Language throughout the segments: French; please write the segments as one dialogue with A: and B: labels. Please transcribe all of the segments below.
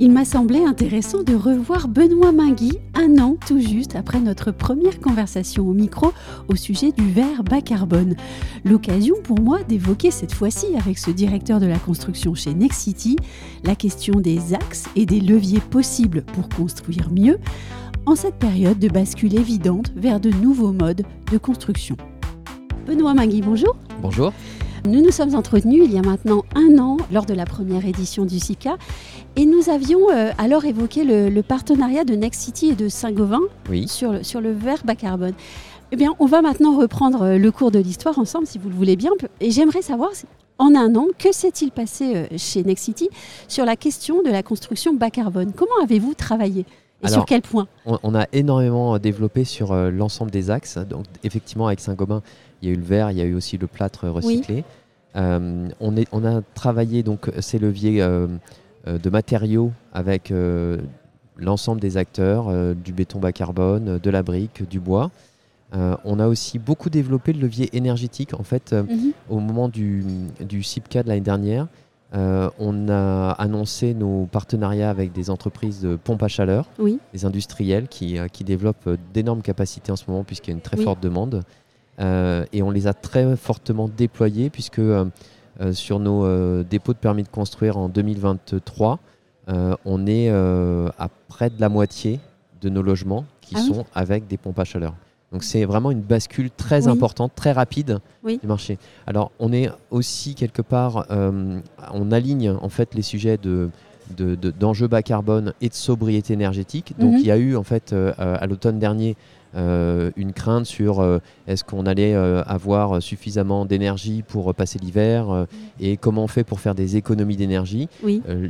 A: Il m'a semblé intéressant de revoir Benoît Mingui un an tout juste après notre première conversation au micro au sujet du verre bas carbone. L'occasion pour moi d'évoquer cette fois-ci avec ce directeur de la construction chez Nexity la question des axes et des leviers possibles pour construire mieux en cette période de bascule évidente vers de nouveaux modes de construction. Benoît Mingui, bonjour.
B: Bonjour.
A: Nous nous sommes entretenus il y a maintenant un an lors de la première édition du SICA et nous avions euh, alors évoqué le, partenariat de Next City et de Saint-Gobain sur, le, sur le verre bas carbone. Eh bien, on va maintenant reprendre euh, le cours de l'histoire ensemble, si vous le voulez bien. Et j'aimerais savoir, en un an, que s'est-il passé euh, chez Next City sur la question de la construction bas carbone? Comment avez-vous travaillé? Et sur quel point
B: on, a énormément développé sur l'ensemble des axes. Donc, effectivement, avec Saint-Gobain, il y a eu le verre, il y a eu aussi le plâtre recyclé. Euh, on, est, on, a travaillé donc ces leviers euh, euh, de matériaux avec l'ensemble des acteurs, du béton bas carbone, de la brique, du bois. on a aussi beaucoup développé le levier énergétique. En fait, mhm. au moment du, du CIPCA de l'année dernière, on a annoncé nos partenariats avec des entreprises de pompes à chaleur, des industriels qui, qui développent d'énormes capacités en ce moment puisqu'il y a une très forte demande. Euh, et on les a très fortement déployés puisque euh, euh, sur nos dépôts de permis de construire en 2023, on est à près de la moitié de nos logements qui ah sont avec des pompes à chaleur. Donc c'est vraiment une bascule très importante, très rapide du marché. Alors on est aussi quelque part, on aligne en fait les sujets de d'enjeux bas carbone et de sobriété énergétique. Donc mhm. il y a eu en fait à l'automne dernier euh, une crainte sur euh, est-ce qu'on allait euh, avoir suffisamment d'énergie pour passer l'hiver et comment on fait pour faire des économies d'énergie.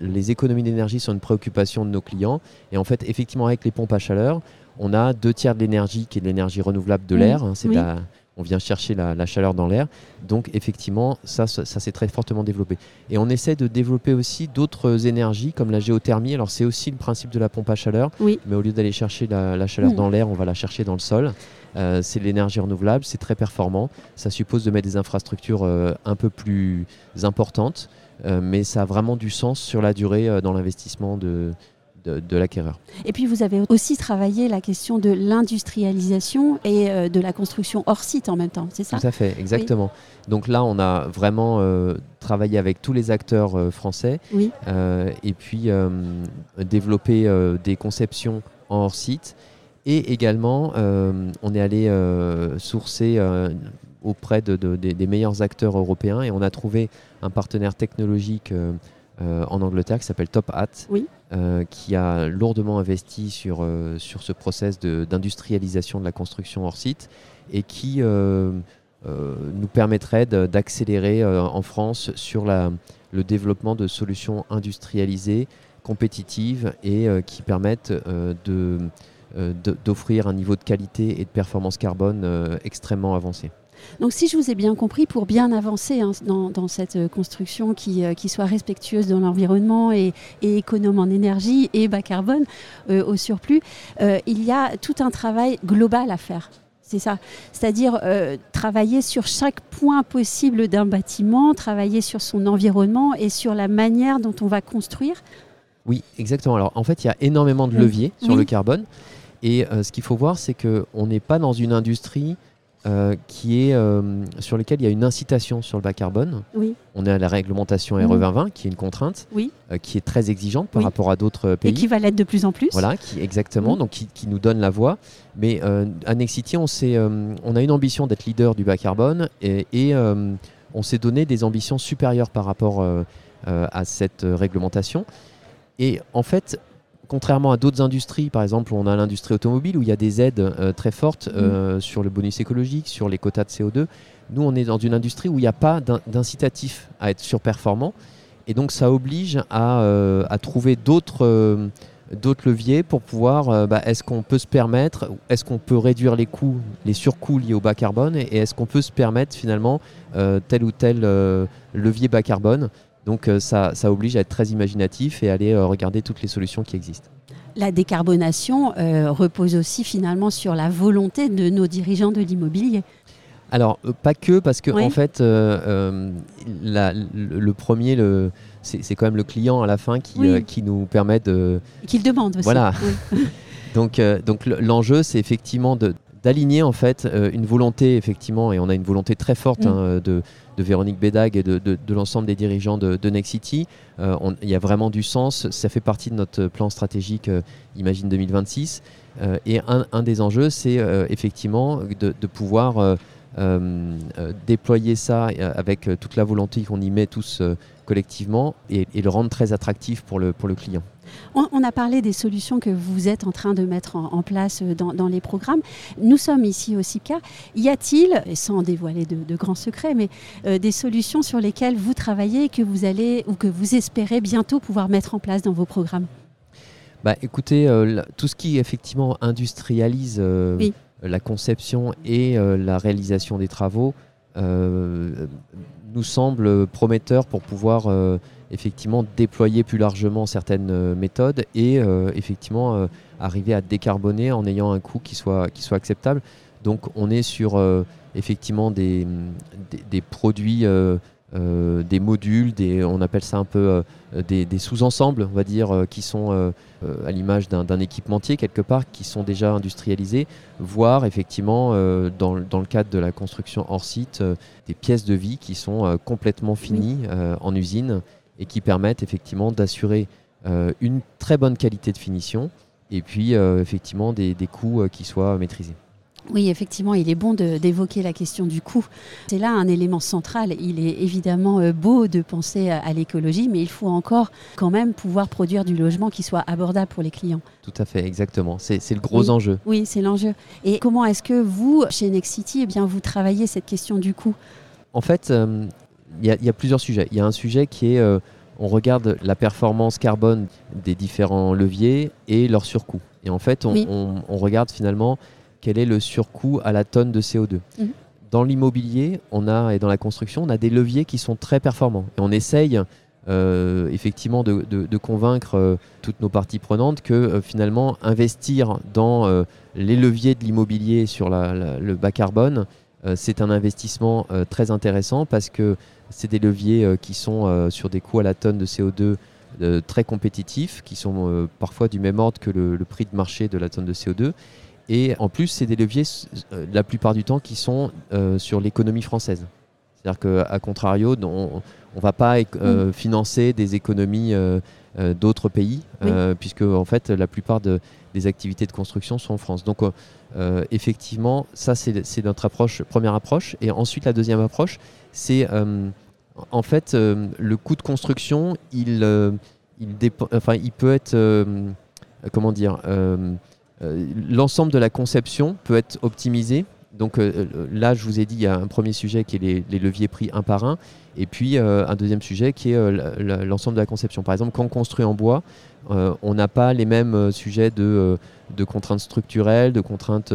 B: les économies d'énergie sont une préoccupation de nos clients et en fait effectivement avec les pompes à chaleur, on a deux tiers de l'énergie qui est de l'énergie renouvelable de l'air, hein, c'est la on vient chercher la, chaleur dans l'air. Donc effectivement, ça, ça, s'est très fortement développé. Et on essaie de développer aussi d'autres énergies comme la géothermie. Alors c'est aussi le principe de la pompe à chaleur, mais au lieu d'aller chercher la, chaleur dans l'air, on va la chercher dans le sol. Euh, c'est l'énergie renouvelable, c'est très performant. Ça suppose de mettre des infrastructures euh, un peu plus importantes, euh, mais ça a vraiment du sens sur la durée dans l'investissement de, de, l'acquéreur.
A: Et puis vous avez aussi travaillé la question de l'industrialisation et euh, de la construction hors site en même temps, c'est ça?
B: Tout à fait, exactement. Donc là, on a vraiment euh, travaillé avec tous les acteurs euh, français oui. et puis développé des conceptions en hors site. Et également, on est allé sourcer auprès de, des meilleurs acteurs européens et on a trouvé un partenaire technologique en Angleterre qui s'appelle Top Hat, oui. Euh, qui a lourdement investi sur, euh, sur ce process d'industrialisation de, la construction hors site et qui euh, nous permettrait d'accélérer en France sur la, le développement de solutions industrialisées, compétitives et qui permettent d'offrir un niveau de qualité et de performance carbone extrêmement avancé.
A: Donc si je vous ai bien compris, pour bien avancer hein, dans, cette euh, construction euh, qui, soit respectueuse de l'environnement et, économe en énergie et bas carbone euh, au surplus, il y a tout un travail global à faire. C'est ça. C'est-à-dire travailler sur chaque point possible d'un bâtiment, travailler sur son environnement et sur la manière dont on va construire.
B: Oui, exactement. Alors en fait, il y a énormément de leviers sur le carbone. Et ce qu'il faut voir, c'est qu'on n'est pas dans une industrie euh, qui est, euh, sur lequel il y a une incitation sur le bas carbone. Oui. On est à la réglementation RE 2020, qui est une contrainte, oui. Euh, qui est très exigeante par rapport à d'autres pays.
A: Et qui va l'être de plus en plus.
B: Voilà, qui, exactement, donc qui, qui, nous donne la voie. Mais à Nexity, on, on a une ambition d'être leader du bas carbone et, et on s'est donné des ambitions supérieures par rapport à cette réglementation. Et en fait, contrairement à d'autres industries, par exemple, on a l'industrie automobile où il y a des aides euh, très fortes mm. euh, sur le bonus écologique, sur les quotas de CO2. Nous, on est dans une industrie où il n'y a pas d'incitatif à être surperformant. Et donc, ça oblige à, euh, trouver d'autres d'autres leviers pour pouvoir, bah, est-ce qu'on peut se permettre, est-ce qu'on peut réduire les coûts, les surcoûts liés au bas carbone, et est-ce qu'on peut se permettre finalement tel ou tel levier bas carbone. Donc ça, ça oblige à être très imaginatif et aller regarder toutes les solutions qui existent.
A: La décarbonation repose aussi finalement sur la volonté de nos dirigeants de l'immobilier.
B: Alors, euh, pas que, parce que en fait, euh, euh, le, premier, le, c'est quand même le client à la fin qui, qui nous permet de.
A: Qu'il demande aussi.
B: Voilà. donc, donc l'enjeu, c'est effectivement d'aligner en fait une volonté, effectivement, et on a une volonté très forte mm. hein, de, de, Véronique Bédag et de, de, l'ensemble des dirigeants de, Nexity. Il y a vraiment du sens. Ça fait partie de notre plan stratégique Imagine 2026. et un, un, des enjeux, c'est effectivement de, pouvoir euh, euh, déployer ça euh, avec toute la volonté qu'on y met tous collectivement et, le rendre très attractif pour le, pour le client.
A: On, a parlé des solutions que vous êtes en train de mettre en, place dans, les programmes. Nous sommes ici au CIPCA. Y a-t-il, sans dévoiler de, grands secrets, mais des solutions sur lesquelles vous travaillez et que vous allez ou que vous espérez bientôt pouvoir mettre en place dans vos programmes?
B: Bah, Écoutez, tout ce qui effectivement industrialise oui la conception et euh, la réalisation des travaux euh, nous semble prometteur pour pouvoir euh, effectivement déployer plus largement certaines méthodes et effectivement arriver à décarboner en ayant un coût qui soit, qui soit acceptable. Donc on est sur effectivement des, des produits euh, des modules, des, on appelle ça un peu euh, des, sous-ensembles, on va dire, euh, qui sont à l'image d'un équipementier quelque part, qui sont déjà industrialisés, voire effectivement dans, le cadre de la construction hors site, des pièces de vie qui sont complètement finies en usine et qui permettent effectivement d'assurer une très bonne qualité de finition et puis effectivement des coûts qui soient maîtrisés.
A: Oui, effectivement, il est bon d'évoquer la question du coût. C'est là un élément central. Il est évidemment euh, beau de penser à, l'écologie, mais il faut encore quand même pouvoir produire du logement qui soit abordable pour les clients.
B: Tout à fait, exactement. C'est le gros enjeu.
A: Oui, c'est l'enjeu. Et comment est-ce que vous, chez Nexity, eh bien, vous travaillez cette question du coût?
B: En fait, euh, il y, a plusieurs sujets. Il y a un sujet qui est, euh, on regarde la performance carbone des différents leviers et leur surcoût. Et en fait, on regarde finalement quel est le surcoût à la tonne de CO2. Mhm. Dans l'immobilier, on a et dans la construction, on a des leviers qui sont très performants. Et on essaye euh, effectivement de, convaincre euh, toutes nos parties prenantes que euh, finalement investir dans les leviers de l'immobilier sur le bas carbone, c'est un investissement très intéressant parce que c'est des leviers qui sont sur des coûts à la tonne de CO2 très compétitifs, qui sont parfois du même ordre que le, le, prix de marché de la tonne de CO2 et en plus, c'est des leviers, euh, la plupart du temps, qui sont euh, sur l'économie française. C'est-à-dire qu'à contrario, on ne va pas euh, mm. financer des économies d'autres pays, puisque en fait, la plupart des activités de construction sont en France. Donc, effectivement, ça, c'est notre approche, première approche. Et ensuite, la deuxième approche, c'est en fait le coût de construction, il, il, enfin, il peut être, comment dire, l'ensemble de la conception peut être optimisé. Donc euh, euh, là, je vous ai dit, il y a un premier sujet qui est les, leviers pris un par un, et puis un deuxième sujet qui est l'ensemble de la conception. Par exemple, quand on construit en bois, on n'a pas les mêmes sujets de, contraintes structurelles, de contraintes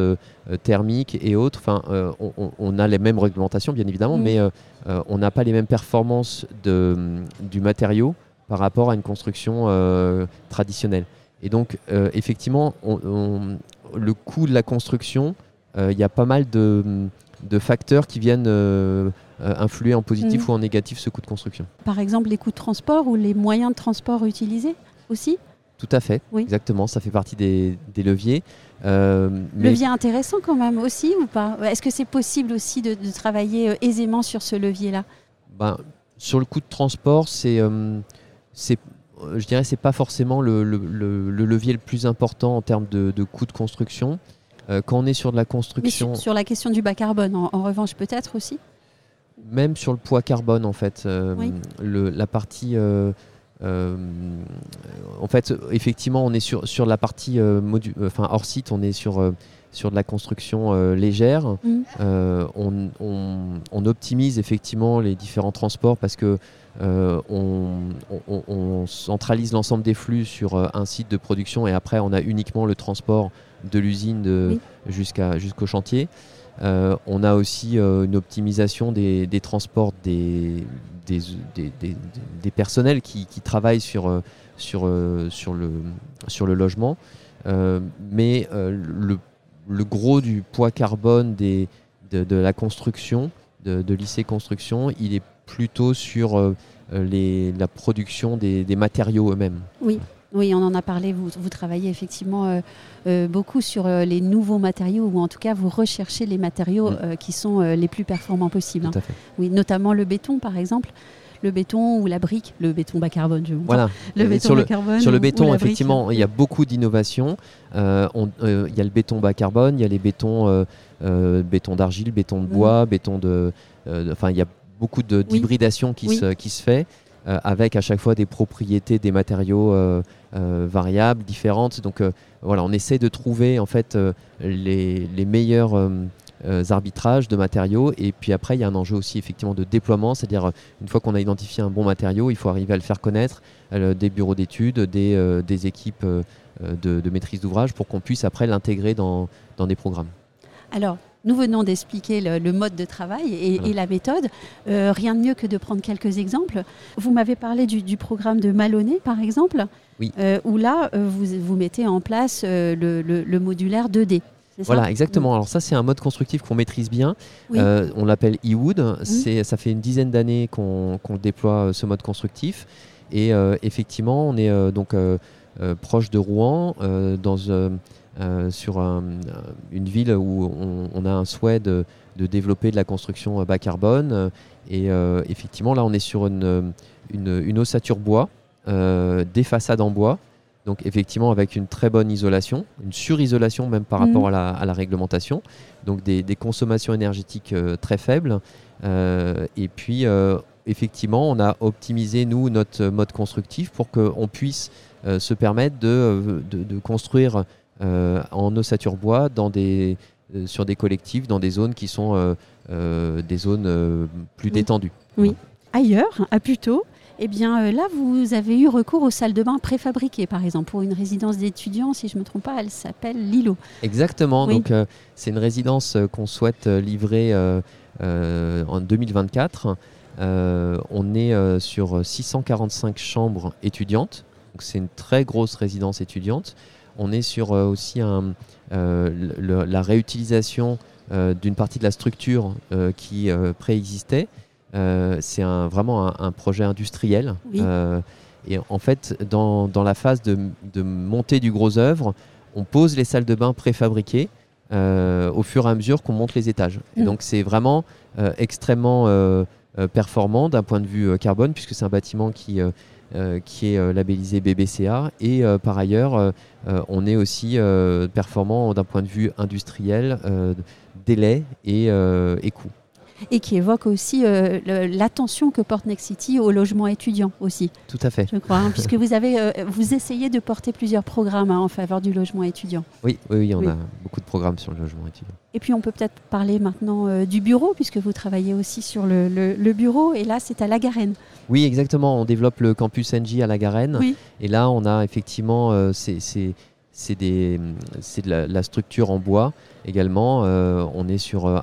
B: thermiques et autres. Enfin, on, a les mêmes réglementations, bien évidemment, mais on n'a pas les mêmes performances du matériau par rapport à une construction traditionnelle. Et donc, euh, effectivement, le coût de la construction, euh, il y a pas mal de, facteurs qui viennent euh, influer en positif mm. ou en négatif ce coût de construction.
A: Par exemple, les coûts de transport ou les moyens de transport utilisés aussi?
B: Tout à fait, exactement. Ça fait partie des, leviers.
A: Levier intéressant quand même aussi ou pas? Est-ce que c'est possible aussi de, travailler aisément sur ce levier-là?
B: Ben, Sur le coût de transport, c'est je dirais que ce n'est pas forcément le, levier le plus important en termes de, coût de construction. Euh, quand on est sur de la construction.
A: sur, la question du bas carbone, en, revanche, peut-être aussi
B: Même sur le poids carbone, en fait. Euh, la partie. Euh, en fait, effectivement, on est sur, sur la partie enfin, hors site, on est sur sur de la construction euh, légère. Mm. Euh, on, optimise effectivement les différents transports parce que euh, on, centralise l'ensemble des flux sur un site de production et après on a uniquement le transport de l'usine jusqu'au chantier. on a aussi une optimisation des, transports des, des, personnels qui, travaillent sur, sur, sur, le, sur le logement. mais le le gros du poids carbone des, de, la construction, de, lycée construction, il est plutôt sur euh, les, la production des, matériaux eux-mêmes.
A: Oui. Oui, on en a parlé. Vous, vous travaillez effectivement euh, euh, beaucoup sur les nouveaux matériaux, ou en tout cas, vous recherchez les matériaux mm. qui sont les plus performants possibles.
B: Tout
A: hein. Oui, notamment le béton, par exemple le béton ou la brique, le béton bas carbone. Je voilà.
B: Le béton sur bas carbone. Sur le béton, effectivement, il y a beaucoup d'innovations. Euh, euh, il y a le béton bas carbone, il y a les bétons, euh, béton d'argile, béton de bois, mm. béton de. Enfin, il y a beaucoup d'hybridation qui, se, qui se fait. avec à chaque fois des propriétés des matériaux variables, différentes. Donc voilà, on essaie de trouver en fait les, les meilleurs arbitrages de matériaux. Et puis après, il y a un enjeu aussi effectivement de déploiement, c'est-à-dire euh, une fois qu'on a identifié un bon matériau, il faut arriver à le faire connaître euh, des bureaux d'études, des, des, équipes de, maîtrise d'ouvrage pour qu'on puisse après l'intégrer dans, dans, des programmes.
A: Alors, nous venons d'expliquer le, mode de travail et, la méthode. rien de mieux que de prendre quelques exemples. Vous m'avez parlé du, programme de Maloney, par exemple,
B: oui.
A: où là, vous, vous, mettez en place le, le modulaire 2D.
B: Voilà, exactement. Alors ça, c'est un mode constructif qu'on maîtrise bien. Euh, on l'appelle eWood. C'est, ça fait une dizaine d'années qu'on, déploie euh, ce mode constructif. Et euh, effectivement, on est donc proche de Rouen, dans, sur une ville où on, a un souhait de, développer de la construction bas carbone. Et effectivement, là, on est sur une, une, une ossature bois, des façades en bois. Donc effectivement avec une très bonne isolation, une surisolation même par rapport mhm. à la, réglementation, donc des, consommations énergétiques euh, très faibles. Euh, et puis euh, effectivement on a optimisé nous notre mode constructif pour qu'on puisse se permettre de, construire en ossature bois dans des, sur des collectifs, dans des zones qui sont des zones plus détendues.
A: Oui. Ailleurs, à Puteaux, eh bien euh, là, vous avez eu recours aux salles de bain préfabriquées, par exemple, pour une résidence d'étudiants, si je ne me trompe pas, elle s'appelle Lilo.
B: Exactement, donc euh, c'est une résidence euh, qu'on souhaite livrer en 2024. on est sur 645 chambres étudiantes, donc c'est une très grosse résidence étudiante. On est sur aussi la réutilisation d'une partie de la structure qui préexistait euh, c'est vraiment un, projet industriel. Euh, et en fait, dans, la phase de, montée du gros œuvre, on pose les salles de bain préfabriquées euh, au fur et à mesure qu'on monte les étages. Et mm. donc c'est vraiment extrêmement performant d'un point de vue carbone, puisque c'est un bâtiment qui, qui est labellisé BBCA. Et par ailleurs, on est aussi performant d'un point de vue industriel, délai et, et coût
A: et qui évoque aussi euh, l'attention que porte Next City au logement étudiant aussi.
B: Tout à fait.
A: Je crois, hein, puisque vous avez euh, vous essayez de porter plusieurs programmes hein, en faveur du logement étudiant.
B: Oui, oui, on a beaucoup de programmes sur le logement étudiant.
A: Et puis on peut peut-être parler maintenant euh, du bureau, puisque vous travaillez aussi sur le, le, bureau, et là c'est à La Garenne.
B: Oui, exactement. On développe le campus NJ à La Garenne. Oui. Et là, on a effectivement ces c'est de la, structure en bois également. Euh, on est sur euh,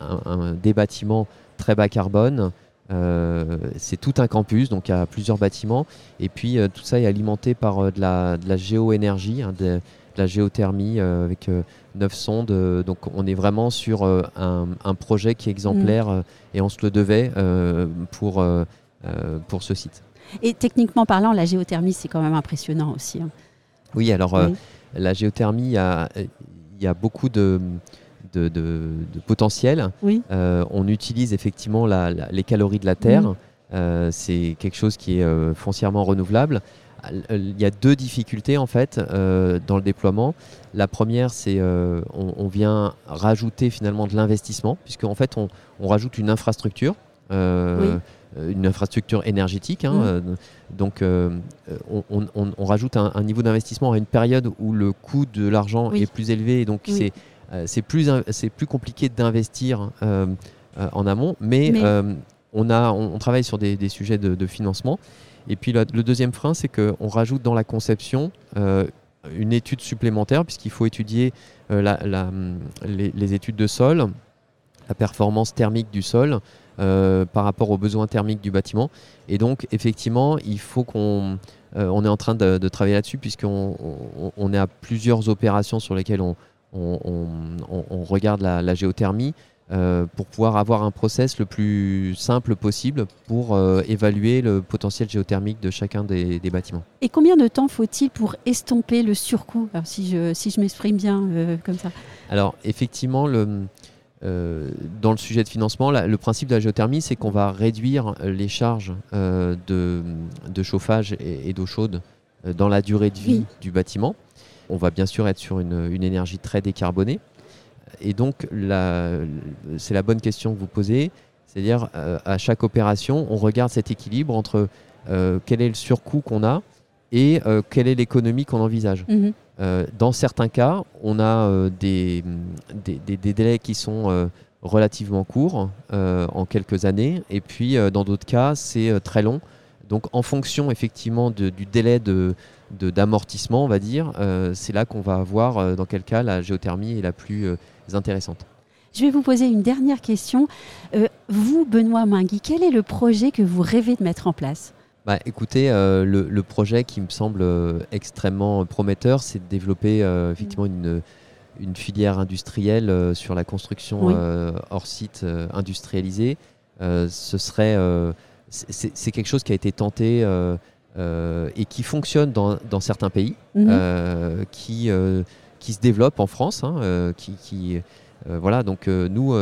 B: un, des bâtiments très bas carbone. Euh, c'est tout un campus, donc il y a plusieurs bâtiments. Et puis tout ça est alimenté par de, la, de la géoénergie, hein, de, la géothermie avec neuf sondes. donc on est vraiment sur un, projet qui est exemplaire mm. et on se le devait pour, pour ce site.
A: Et techniquement parlant, la géothermie, c'est quand même impressionnant aussi. Hein.
B: Oui, alors euh, la géothermie, il y a, beaucoup de, de, potentiel. Euh, on utilise effectivement les calories de la Terre. Euh, c'est quelque chose qui est foncièrement renouvelable. Il y a deux difficultés en fait dans le déploiement. La première, c'est on, vient rajouter finalement de l'investissement, puisque en fait on, rajoute une infrastructure. Une infrastructure énergétique. Hein, mmh. donc, on, rajoute un, niveau d'investissement à une période où le coût de l'argent est plus élevé. Donc, c'est c'est plus, plus compliqué d'investir en amont. Mais, on, a, on, travaille sur des, sujets de, financement. Et puis, le, deuxième frein, c'est qu'on rajoute dans la conception une étude supplémentaire, puisqu'il faut étudier la, les, études de sol, la performance thermique du sol euh, par rapport aux besoins thermiques du bâtiment. Et donc, effectivement, il faut qu'on. Euh, on est en train de, travailler là-dessus, puisqu'on on, est à plusieurs opérations sur lesquelles on, on regarde la, géothermie. Euh, pour pouvoir avoir un process le plus simple possible pour évaluer le potentiel géothermique de chacun des, bâtiments.
A: Et combien de temps faut-il pour estomper le surcoût? Si je, si je m'exprime bien comme ça
B: Alors effectivement, le, euh, dans le sujet de financement, le principe de la géothermie, c'est qu'on va réduire les charges euh, de, chauffage et, d'eau chaude euh, dans la durée de vie du bâtiment. On va bien sûr être sur une, énergie très décarbonée. Et donc, c'est la bonne question que vous posez. C'est-à-dire, à chaque opération, on regarde cet équilibre entre quel est le surcoût qu'on a et quelle est l'économie qu'on envisage. Mhm. Euh, dans certains cas, on a euh, des, des, délais qui sont euh, relativement courts, en quelques années, et puis dans d'autres cas, c'est très long. Donc en fonction effectivement du délai de, d'amortissement, on va dire, c'est là qu'on va voir dans quel cas la géothermie est la plus intéressante.
A: Je vais vous poser une dernière question. vous, Benoît Mingui, quel est le projet que vous rêvez de mettre en place?
B: Bah, écoutez, euh, le, projet qui me semble euh, extrêmement prometteur, c'est de développer euh, effectivement une, une, filière industrielle sur la construction hors site industrialisée. ce serait, c'est quelque chose qui a été tenté et qui fonctionne dans, dans certains pays, mhm. qui, qui se développe en France, hein, qui, qui voilà. Donc nous,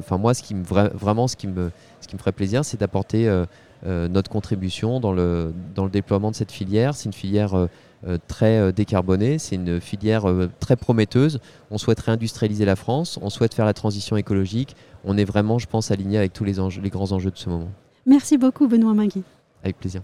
B: enfin moi, ce qui me vraiment, ce qui me, ce qui me ferait plaisir, c'est d'apporter euh, notre contribution dans le, dans le déploiement de cette filière. C'est une filière euh, euh, très décarbonée, c'est une filière très prometteuse. On souhaite réindustrialiser la France, on souhaite faire la transition écologique. On est vraiment, je pense, aligné avec tous les, les grands enjeux de ce moment.
A: Merci beaucoup, Benoît Mingui.
B: Avec plaisir.